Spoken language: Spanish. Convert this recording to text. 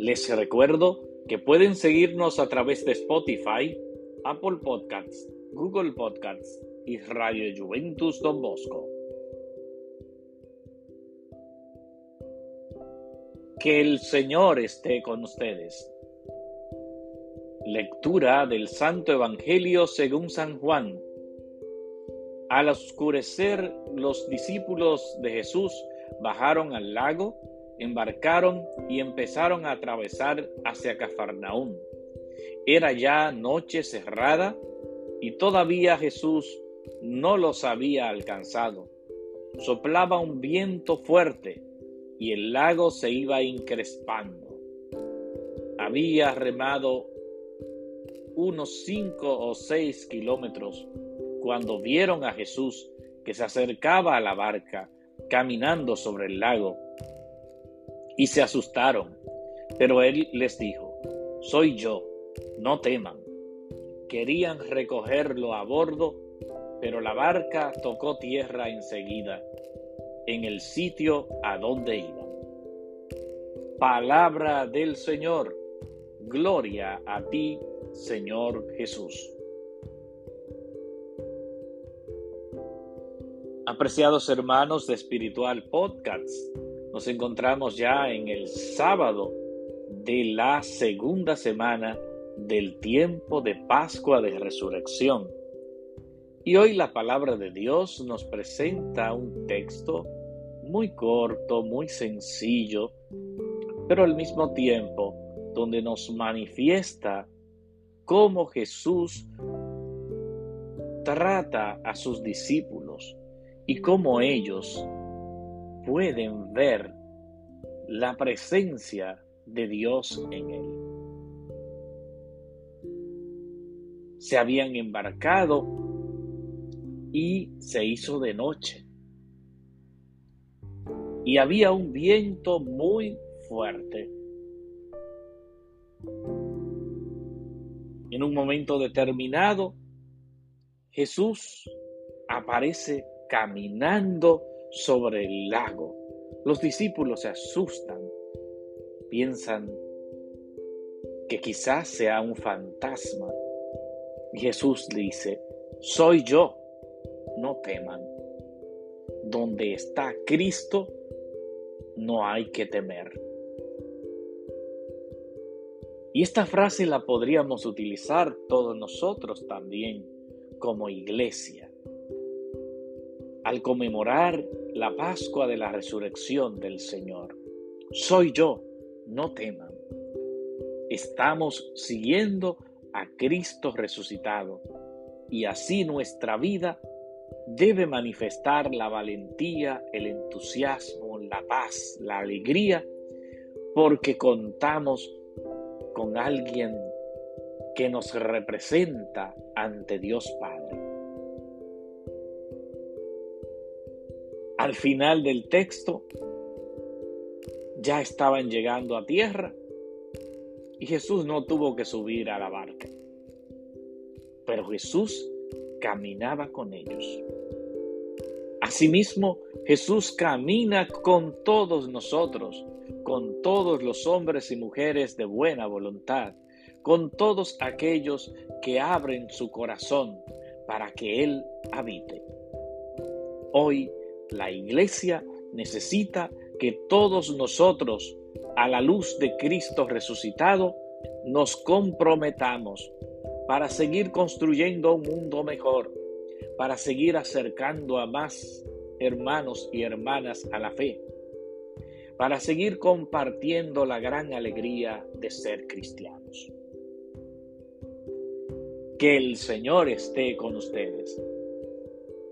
Les recuerdo que pueden seguirnos a través de Spotify, Apple Podcasts, Google Podcasts y Radio Juventus Don Bosco. Que el Señor esté con ustedes. Lectura del Santo Evangelio según San Juan. Al oscurecer, los discípulos de Jesús bajaron al lago, embarcaron y empezaron a atravesar hacia Cafarnaún. Era ya noche cerrada y todavía Jesús no los había alcanzado. Soplaba un viento fuerte y el lago se iba increspando. Había remado unos cinco o seis kilómetros cuando vieron a Jesús que se acercaba a la barca caminando sobre el lago y se asustaron. Pero él les dijo, soy yo, no teman. Querían recogerlo a bordo pero la barca tocó tierra enseguida, en el sitio a donde iban. Palabra del Señor, gloria a ti, Señor Jesús. Apreciados hermanos de Espiritual Podcast, nos encontramos ya en el sábado de la segunda semana del tiempo de Pascua de Resurrección. Y hoy la palabra de Dios nos presenta un texto muy corto, muy sencillo, pero al mismo tiempo donde nos manifiesta cómo Jesús trata a sus discípulos y cómo ellos pueden ver la presencia de Dios en él. Se habían embarcado y se hizo de noche. Y había un viento muy fuerte. En un momento determinado, Jesús aparece caminando sobre el lago. Los discípulos se asustan, piensan que quizás sea un fantasma. Jesús dice, soy yo, no teman. Donde está Cristo, no hay que temer. Y esta frase la podríamos utilizar todos nosotros también como iglesia. Al conmemorar la Pascua de la resurrección del Señor. Soy yo, no teman. Estamos siguiendo a Cristo resucitado y así nuestra vida debe manifestar la valentía, el entusiasmo, la paz, la alegría, porque contamos con alguien que nos representa ante Dios Padre. Al final del texto ya estaban llegando a tierra y Jesús no tuvo que subir a la barca. Pero Jesús caminaba con ellos. Asimismo, Jesús camina con todos nosotros, con todos los hombres y mujeres de buena voluntad, con todos aquellos que abren su corazón para que Él habite. Hoy la iglesia necesita que todos nosotros, a la luz de Cristo resucitado, nos comprometamos para seguir construyendo un mundo mejor, para seguir acercando a más hermanos y hermanas a la fe, para seguir compartiendo la gran alegría de ser cristianos. Que el Señor esté con ustedes